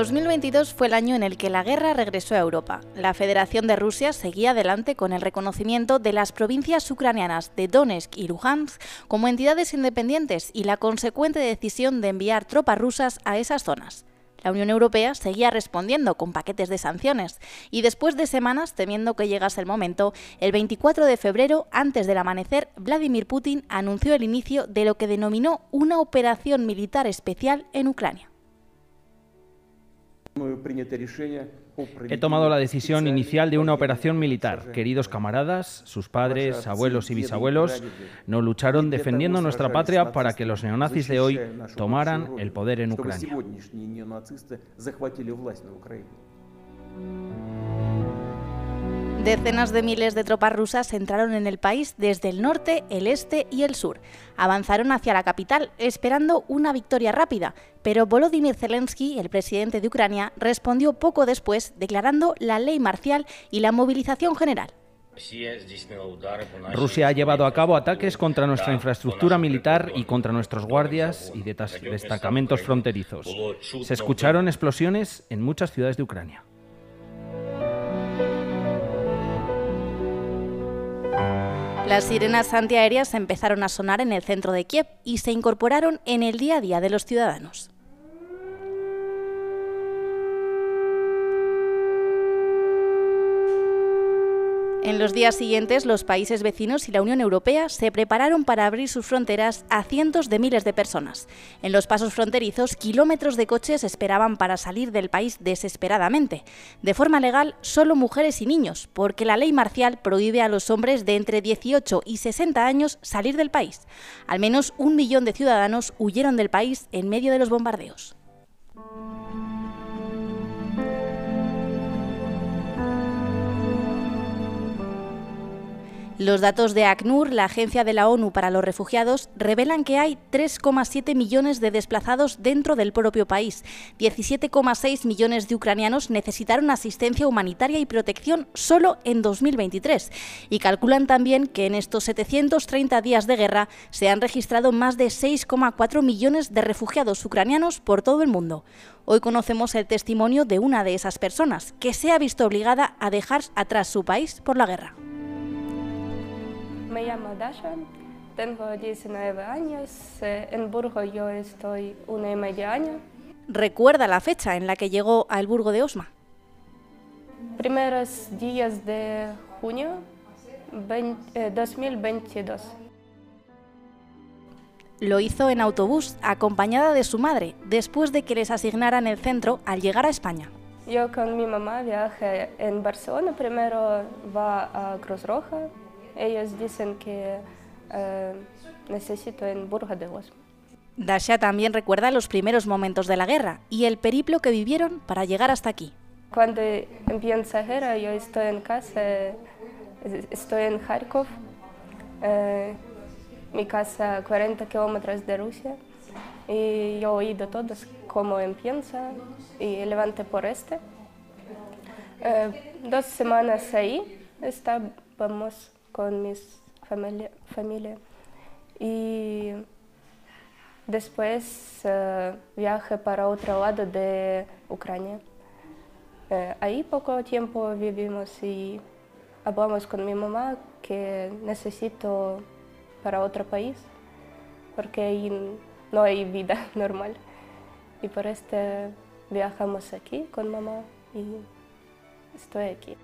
2022 fue el año en el que la guerra regresó a Europa. La Federación de Rusia seguía adelante con el reconocimiento de las provincias ucranianas de Donetsk y Luhansk como entidades independientes y la consecuente decisión de enviar tropas rusas a esas zonas. La Unión Europea seguía respondiendo con paquetes de sanciones y después de semanas, temiendo que llegase el momento, el 24 de febrero, antes del amanecer, Vladimir Putin anunció el inicio de lo que denominó una operación militar especial en Ucrania. He tomado la decisión inicial de una operación militar. Queridos camaradas, sus padres, abuelos y bisabuelos no lucharon defendiendo nuestra patria para que los neonazis de hoy tomaran el poder en Ucrania. Decenas de miles de tropas rusas entraron en el país desde el norte, el este y el sur. Avanzaron hacia la capital, esperando una victoria rápida, pero Volodymyr Zelensky, el presidente de Ucrania, respondió poco después declarando la ley marcial y la movilización general. Rusia ha llevado a cabo ataques contra nuestra infraestructura militar y contra nuestros guardias y destacamentos fronterizos. Se escucharon explosiones en muchas ciudades de Ucrania. Las sirenas antiaéreas empezaron a sonar en el centro de Kiev y se incorporaron en el día a día de los ciudadanos. En los días siguientes, los países vecinos y la Unión Europea se prepararon para abrir sus fronteras a cientos de miles de personas. En los pasos fronterizos, kilómetros de coches esperaban para salir del país desesperadamente. De forma legal, solo mujeres y niños, porque la ley marcial prohíbe a los hombres de entre 18 y 60 años salir del país. Al menos un millón de ciudadanos huyeron del país en medio de los bombardeos. Los datos de ACNUR, la Agencia de la ONU para los Refugiados, revelan que hay 3,7 millones de desplazados dentro del propio país. 17,6 millones de ucranianos necesitaron asistencia humanitaria y protección solo en 2023. Y calculan también que en estos 730 días de guerra se han registrado más de 6,4 millones de refugiados ucranianos por todo el mundo. Hoy conocemos el testimonio de una de esas personas, que se ha visto obligada a dejar atrás su país por la guerra. Me llamo Dasha, tengo 19 años, eh, en Burgo yo estoy una y media año. ¿Recuerda la fecha en la que llegó al Burgo de Osma? Primeros días de junio 2022. Eh, Lo hizo en autobús, acompañada de su madre, después de que les asignaran el centro al llegar a España. Yo con mi mamá viajé en Barcelona, primero va a Cruz Roja, ellos dicen que eh, necesito en Burga de Osma. Dasha también recuerda los primeros momentos de la guerra y el periplo que vivieron para llegar hasta aquí. Cuando empieza la guerra, yo estoy en casa, estoy en Kharkov, eh, mi casa 40 kilómetros de Rusia, y yo he oído todos cómo empieza y levanté por este. Eh, dos semanas ahí estábamos con mi familia, familia. Y después uh, viajé para otro lado de Ucrania. Uh, ahí poco tiempo vivimos y hablamos con mi mamá que necesito para otro país porque ahí no hay vida normal. Y por este viajamos aquí con mamá y estoy aquí.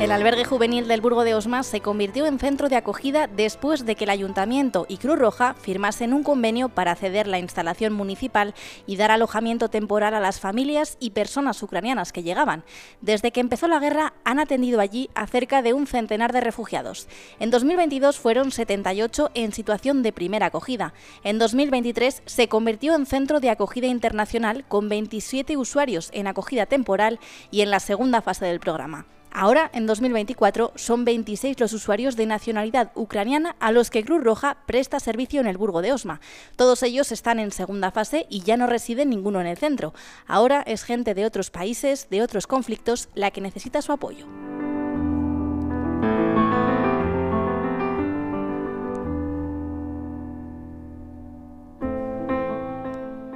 El albergue juvenil del Burgo de Osma se convirtió en centro de acogida después de que el Ayuntamiento y Cruz Roja firmasen un convenio para ceder la instalación municipal y dar alojamiento temporal a las familias y personas ucranianas que llegaban. Desde que empezó la guerra han atendido allí a cerca de un centenar de refugiados. En 2022 fueron 78 en situación de primera acogida. En 2023 se convirtió en centro de acogida internacional con 27 usuarios en acogida temporal y en la segunda fase del programa. Ahora, en 2024, son 26 los usuarios de nacionalidad ucraniana a los que Cruz Roja presta servicio en el Burgo de Osma. Todos ellos están en segunda fase y ya no residen ninguno en el centro. Ahora es gente de otros países, de otros conflictos, la que necesita su apoyo.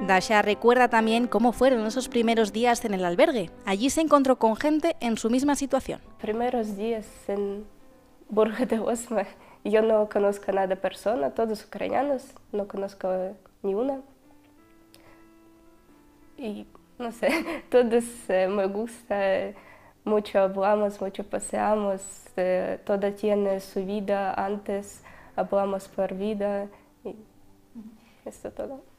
Dasha recuerda también cómo fueron esos primeros días en el albergue. Allí se encontró con gente en su misma situación. Primeros días en Burgo de Osma, yo no conozco a nada persona, todos ucranianos, no conozco ni una. Y no sé, todos eh, me gusta, mucho hablamos, mucho paseamos, eh, todo tiene su vida antes, hablamos por vida y esto todo.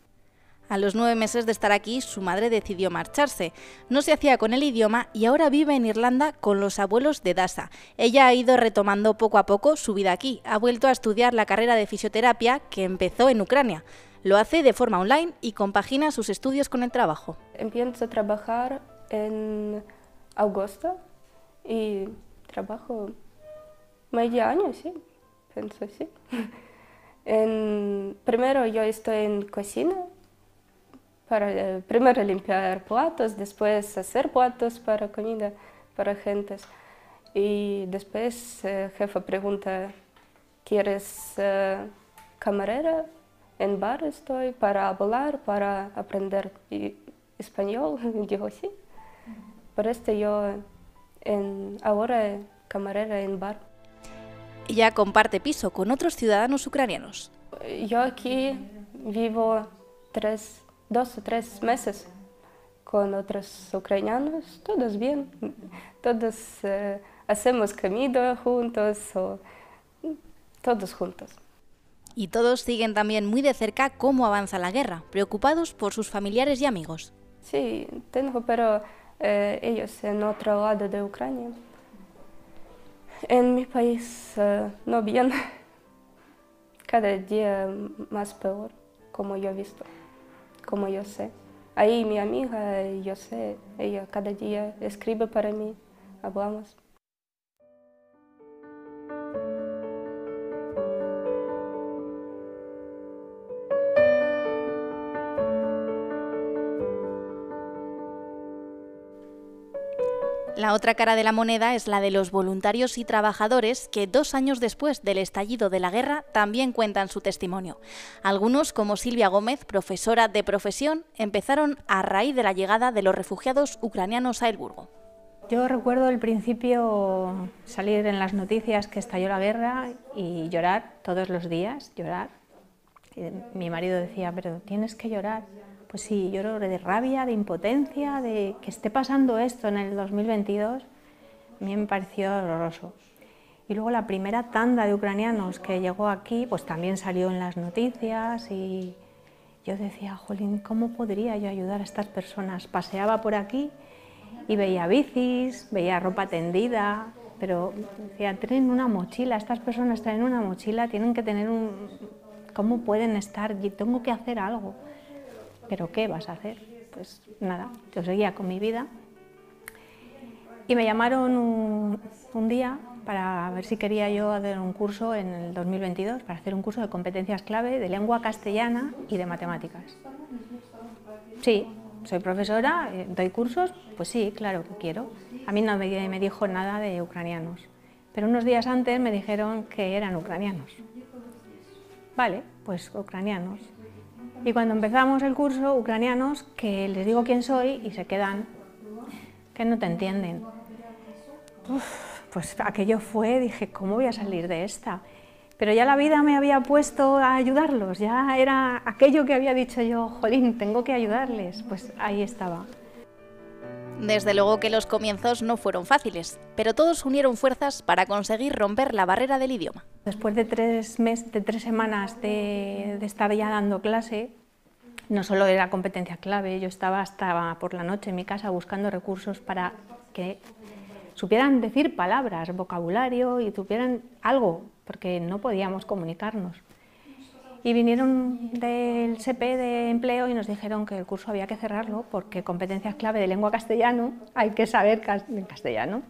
A los nueve meses de estar aquí, su madre decidió marcharse. No se hacía con el idioma y ahora vive en Irlanda con los abuelos de Dasa. Ella ha ido retomando poco a poco su vida aquí. Ha vuelto a estudiar la carrera de fisioterapia que empezó en Ucrania. Lo hace de forma online y compagina sus estudios con el trabajo. Empiezo a trabajar en agosto y trabajo medio año, sí, pienso sí. En, primero yo estoy en cocina para eh, primero limpiar platos, después hacer platos para comida para gentes. Y después el eh, jefe pregunta, ¿quieres eh, camarera? En bar estoy para hablar, para aprender español. Digo, sí. Por esto yo en, ahora camarera en bar. Ella comparte piso con otros ciudadanos ucranianos. Yo aquí vivo tres dos o tres meses con otros ucranianos, todos bien, todos eh, hacemos comida juntos, o, todos juntos. Y todos siguen también muy de cerca cómo avanza la guerra, preocupados por sus familiares y amigos. Sí, tengo, pero eh, ellos en otro lado de Ucrania. En mi país eh, no bien, cada día más peor, como yo he visto como yo sé. Ahí mi amiga, yo sé, ella cada día escribe para mí, hablamos. La otra cara de la moneda es la de los voluntarios y trabajadores que dos años después del estallido de la guerra también cuentan su testimonio. Algunos, como Silvia Gómez, profesora de profesión, empezaron a raíz de la llegada de los refugiados ucranianos a El Burgo. Yo recuerdo al principio salir en las noticias que estalló la guerra y llorar todos los días, llorar. mi marido decía, pero tienes que llorar pues sí, lloro de rabia, de impotencia, de que esté pasando esto en el 2022, a mí me pareció horroroso. Y luego la primera tanda de ucranianos que llegó aquí, pues también salió en las noticias y yo decía, jolín, ¿cómo podría yo ayudar a estas personas? Paseaba por aquí y veía bicis, veía ropa tendida, pero decía, tienen una mochila, estas personas traen una mochila, tienen que tener un... ¿Cómo pueden estar? Tengo que hacer algo. ¿Pero qué vas a hacer? Pues nada, yo seguía con mi vida. Y me llamaron un, día para ver si quería yo hacer un curso en el 2022, para hacer un curso de competencias clave de lengua castellana y de matemáticas. Sí, soy profesora, eh, doy cursos, pues sí, claro que quiero. A mí no me, dijo nada de ucranianos, pero unos días antes me dijeron que eran ucranianos. Vale, pues ucranianos. Y cuando empezamos el curso, ucranianos que les digo quién soy y se quedan, que no te entienden. pues aquello fue, dije, ¿cómo voy a salir de esta? Pero ya la vida me había puesto a ayudarlos, ya era aquello que había dicho yo, jolín, tengo que ayudarles, pues ahí estaba. Desde luego que los comienzos no fueron fáciles, pero todos unieron fuerzas para conseguir romper la barrera del idioma. Después de tres, mes, de tres semanas de, estar ya dando clase, no solo era competencia clave, yo estaba hasta por la noche en mi casa buscando recursos para que supieran decir palabras, vocabulario y supieran algo, porque no podíamos comunicarnos. Y vinieron del CP de empleo y nos dijeron que el curso había que cerrarlo porque competencias clave de lengua castellano hay que saber castellano.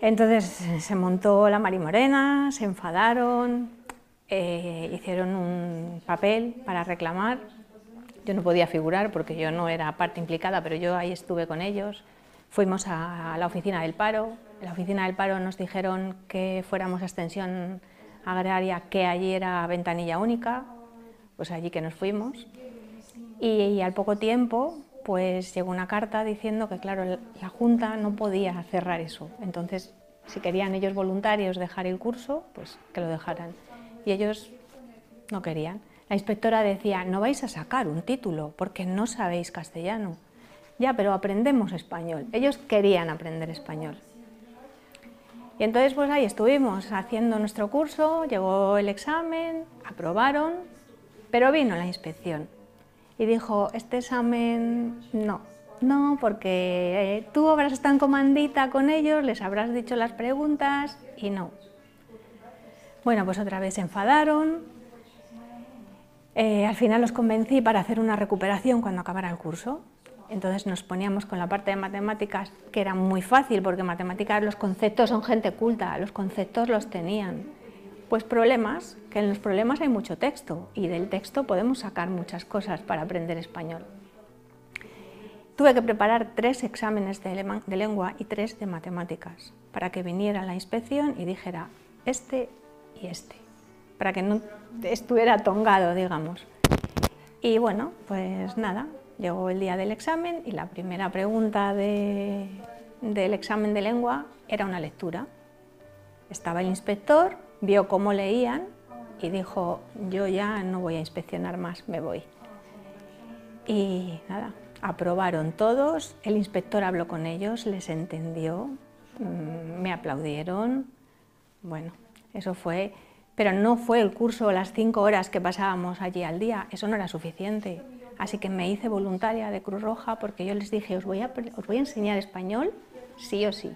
Entonces se montó la marimorena, se enfadaron, eh, hicieron un papel para reclamar. Yo no podía figurar porque yo no era parte implicada, pero yo ahí estuve con ellos. Fuimos a la oficina del paro. En la oficina del paro nos dijeron que fuéramos a extensión agraria que allí era ventanilla única, pues allí que nos fuimos. Y, al poco tiempo, pues llegó una carta diciendo que, claro, la Junta no podía cerrar eso. Entonces, si querían ellos voluntarios dejar el curso, pues que lo dejaran. Y ellos no querían. La inspectora decía, no vais a sacar un título porque no sabéis castellano. Ya, pero aprendemos español. Ellos querían aprender español. Y entonces pues ahí estuvimos haciendo nuestro curso, llegó el examen, aprobaron, pero vino la inspección y dijo, este examen no, no, porque eh, tú habrás estado en comandita con ellos, les habrás dicho las preguntas y no. Bueno, pues otra vez se enfadaron, eh, al final los convencí para hacer una recuperación cuando acabara el curso entonces nos poníamos con la parte de matemáticas, que era muy fácil, porque matemáticas los conceptos son gente culta, los conceptos los tenían. Pues problemas, que en los problemas hay mucho texto, y del texto podemos sacar muchas cosas para aprender español. Tuve que preparar tres exámenes de, lengua y tres de matemáticas, para que viniera la inspección y dijera este y este, para que no estuviera tongado, digamos. Y bueno, pues nada, Llegó el día del examen y la primera pregunta del examen de lengua era una lectura. Estaba el inspector, vio cómo leían y dijo, yo ya no voy a inspeccionar más, me voy. Y nada, aprobaron todos, el inspector habló con ellos, les entendió, mm, me aplaudieron, bueno, eso fue, pero no fue el curso, las cinco horas que pasábamos allí al día, eso no era suficiente. Así que me hice voluntaria de Cruz Roja porque yo les dije, os voy a, os voy a enseñar español sí o sí.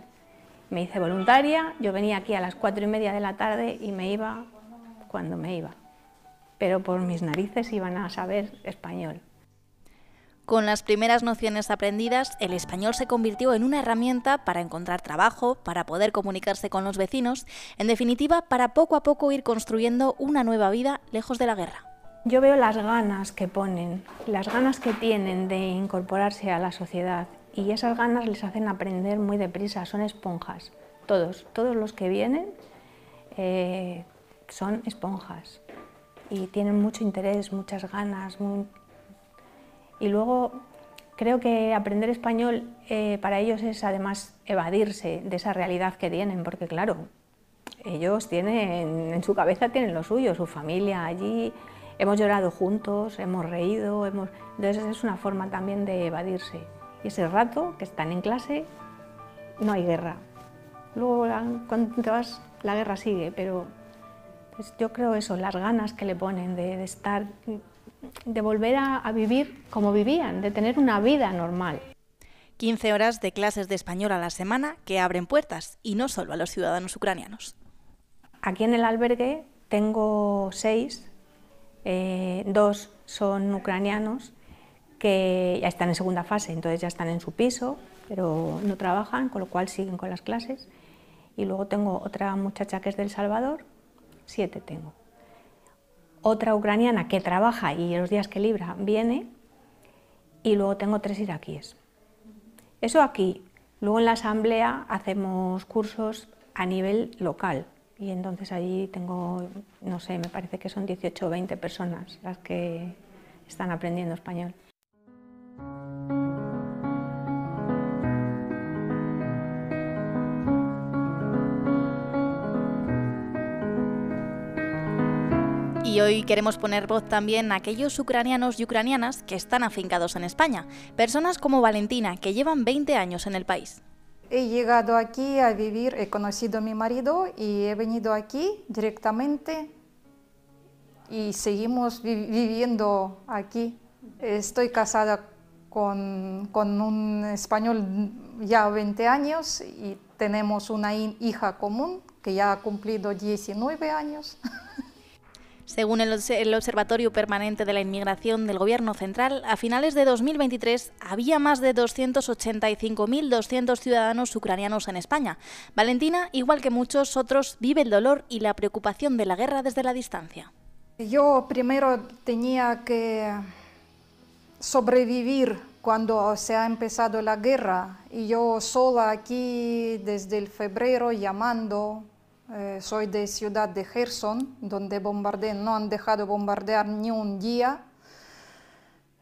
Me hice voluntaria, yo venía aquí a las cuatro y media de la tarde y me iba cuando me iba. Pero por mis narices iban a saber español. Con las primeras nociones aprendidas, el español se convirtió en una herramienta para encontrar trabajo, para poder comunicarse con los vecinos, en definitiva, para poco a poco ir construyendo una nueva vida lejos de la guerra. Yo veo las ganas que ponen, las ganas que tienen de incorporarse a la sociedad y esas ganas les hacen aprender muy deprisa, son esponjas. Todos, todos los que vienen eh, son esponjas y tienen mucho interés, muchas ganas. Y luego creo que aprender español eh, para ellos es además evadirse de esa realidad que tienen, porque claro, ellos tienen, en su cabeza tienen lo suyo, su familia allí, Hemos llorado juntos, hemos reído, hemos... entonces es una forma también de evadirse. Y ese rato que están en clase, no hay guerra. Luego cuando te vas, la guerra sigue, pero pues yo creo eso, las ganas que le ponen de, estar, de volver a, a vivir como vivían, de tener una vida normal. 15 horas de clases de español a la semana que abren puertas, y no solo a los ciudadanos ucranianos. Aquí en el albergue tengo seis eh, dos son ucranianos que ya están en segunda fase, entonces ya están en su piso, pero no trabajan, con lo cual siguen con las clases. Y luego tengo otra muchacha que es del Salvador, siete tengo. Otra ucraniana que trabaja y los días que libra viene. Y luego tengo tres iraquíes. Eso aquí. Luego en la asamblea hacemos cursos a nivel local, y entonces allí tengo, no sé, me parece que son 18 o 20 personas las que están aprendiendo español. Y hoy queremos poner voz también a aquellos ucranianos y ucranianas que están afincados en España, personas como Valentina, que llevan 20 años en el país. He llegado aquí a vivir, he conocido a mi marido y he venido aquí directamente y seguimos viviendo aquí. Estoy casada con, con, un español ya 20 años y tenemos una hija común que ya ha cumplido 19 años. Según el, Observatorio Permanente de la Inmigración del Gobierno Central, a finales de 2023 había más de 285.200 ciudadanos ucranianos en España. Valentina, igual que muchos otros, vive el dolor y la preocupación de la guerra desde la distancia. Yo primero tenía que sobrevivir cuando se ha empezado la guerra y yo sola aquí desde el febrero llamando eh, soy de ciudad de Gerson, donde no han dejado bombardear ni un día.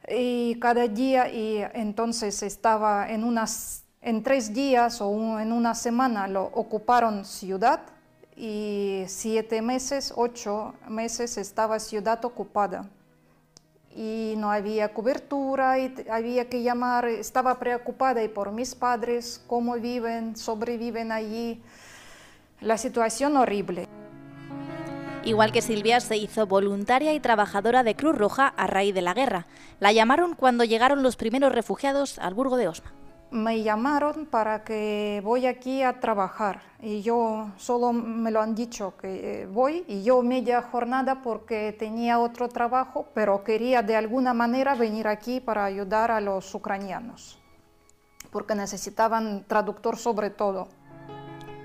y cada día, y entonces estaba en unas, en tres días o en una semana lo ocuparon ciudad y siete meses, ocho meses estaba ciudad ocupada y no había cobertura y había que llamar, estaba preocupada y por mis padres, cómo viven, sobreviven allí, la situación horrible. Igual que Silvia, se hizo voluntaria y trabajadora de Cruz Roja a raíz de la guerra. La llamaron cuando llegaron los primeros refugiados al Burgo de Osma. Me llamaron para que voy aquí a trabajar y yo solo me lo han dicho que eh, voy y yo media jornada porque tenía otro trabajo, pero quería de alguna manera venir aquí para ayudar a los ucranianos, porque necesitaban traductor sobre todo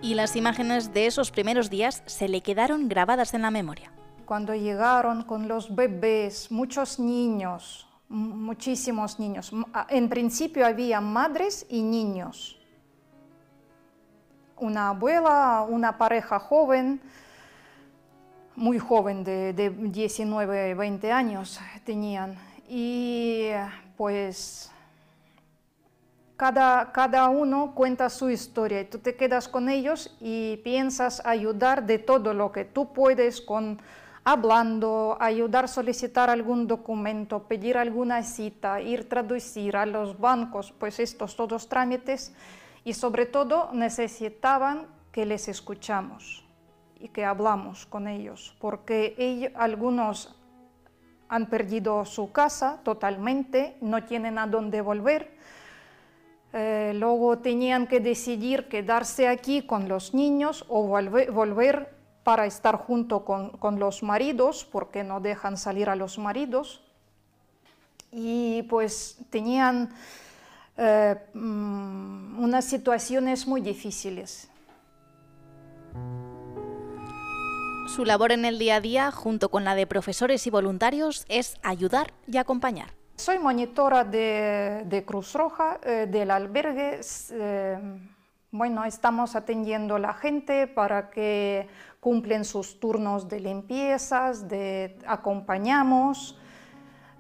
y las imágenes de esos primeros días se le quedaron grabadas en la memoria. Cuando llegaron con los bebés, muchos niños, muchísimos niños. En principio había madres y niños. Una abuela, una pareja joven, muy joven, de, de 19, 20 años tenían. Y pues cada, uno cuenta su historia y tú te quedas con ellos y piensas ayudar de todo lo que tú puedes con hablando, ayudar a solicitar algún documento, pedir alguna cita, ir traducir a los bancos, pues estos todos trámites. Y sobre todo necesitaban que les escuchamos y que hablamos con ellos, porque ellos, algunos han perdido su casa totalmente, no tienen a dónde volver, eh, luego tenían que decidir quedarse aquí con los niños o volver, para estar junto con, los maridos, porque no dejan salir a los maridos. Y pues tenían eh, mm, unas situaciones muy difíciles. Su labor en el día a día, junto con la de profesores y voluntarios, es ayudar y acompañar. Soy monitora de, Cruz Roja, eh, del albergue. Eh, bueno, estamos atendiendo a la gente para que cumplen sus turnos de limpiezas, de acompañamos,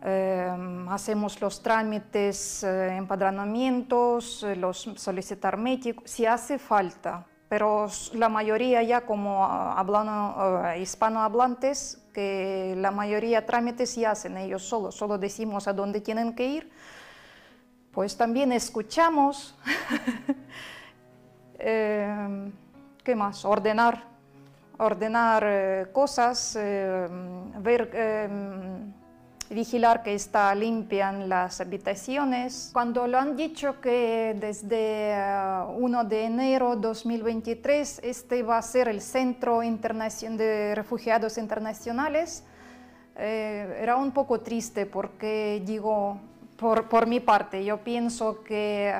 eh, hacemos los trámites, empadronamientos, los solicitar médicos, si hace falta pero la mayoría ya como hablando, hispanohablantes, la mayoría trámites ya hacen ellos solos, solo decimos a dónde tienen que ir, pues también escuchamos, eh, ¿qué más? Ordenar, ordenar eh, cosas, eh, ver vigilar que está limpian las habitaciones. Cuando lo han dicho que desde 1 uh, de enero 2023 este va a ser el Centro de Refugiados Internacionales, eh, era un poco triste porque digo, por, por mi parte, yo pienso que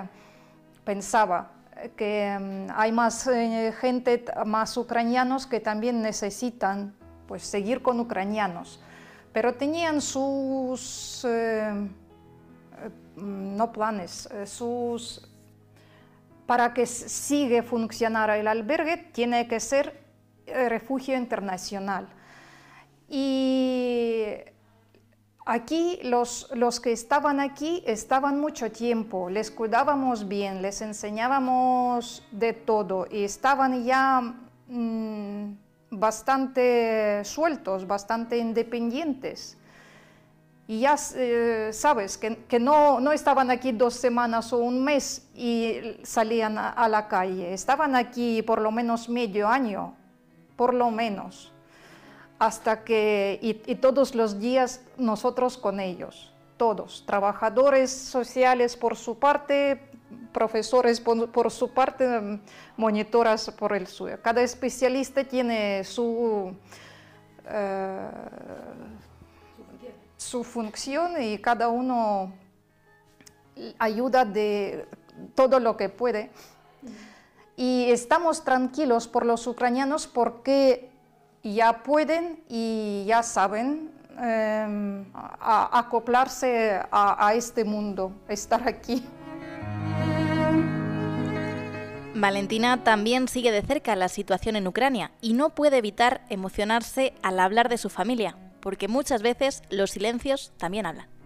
pensaba que um, hay más eh, gente, más ucranianos que también necesitan pues, seguir con ucranianos pero tenían sus, eh, eh, no planes, eh, sus, para que siga funcionar el albergue tiene que ser refugio internacional. Y aquí los, los que estaban aquí estaban mucho tiempo, les cuidábamos bien, les enseñábamos de todo y estaban ya... Mm, bastante sueltos, bastante independientes. Y ya eh, sabes que, no, no, estaban aquí dos semanas o un mes y salían a, la calle. Estaban aquí por lo menos medio año, por lo menos. Hasta que, y, y todos los días nosotros con ellos, todos, trabajadores sociales por su parte, profesores por, su parte, monitoras por el suyo. Cada especialista tiene su, eh, su función y cada uno ayuda de todo lo que puede. Y estamos tranquilos por los ucranianos porque ya pueden y ya saben em, acoplarse a este mundo, estar aquí. Valentina también sigue de cerca la situación en Ucrania y no puede evitar emocionarse al hablar de su familia, porque muchas veces los silencios también hablan.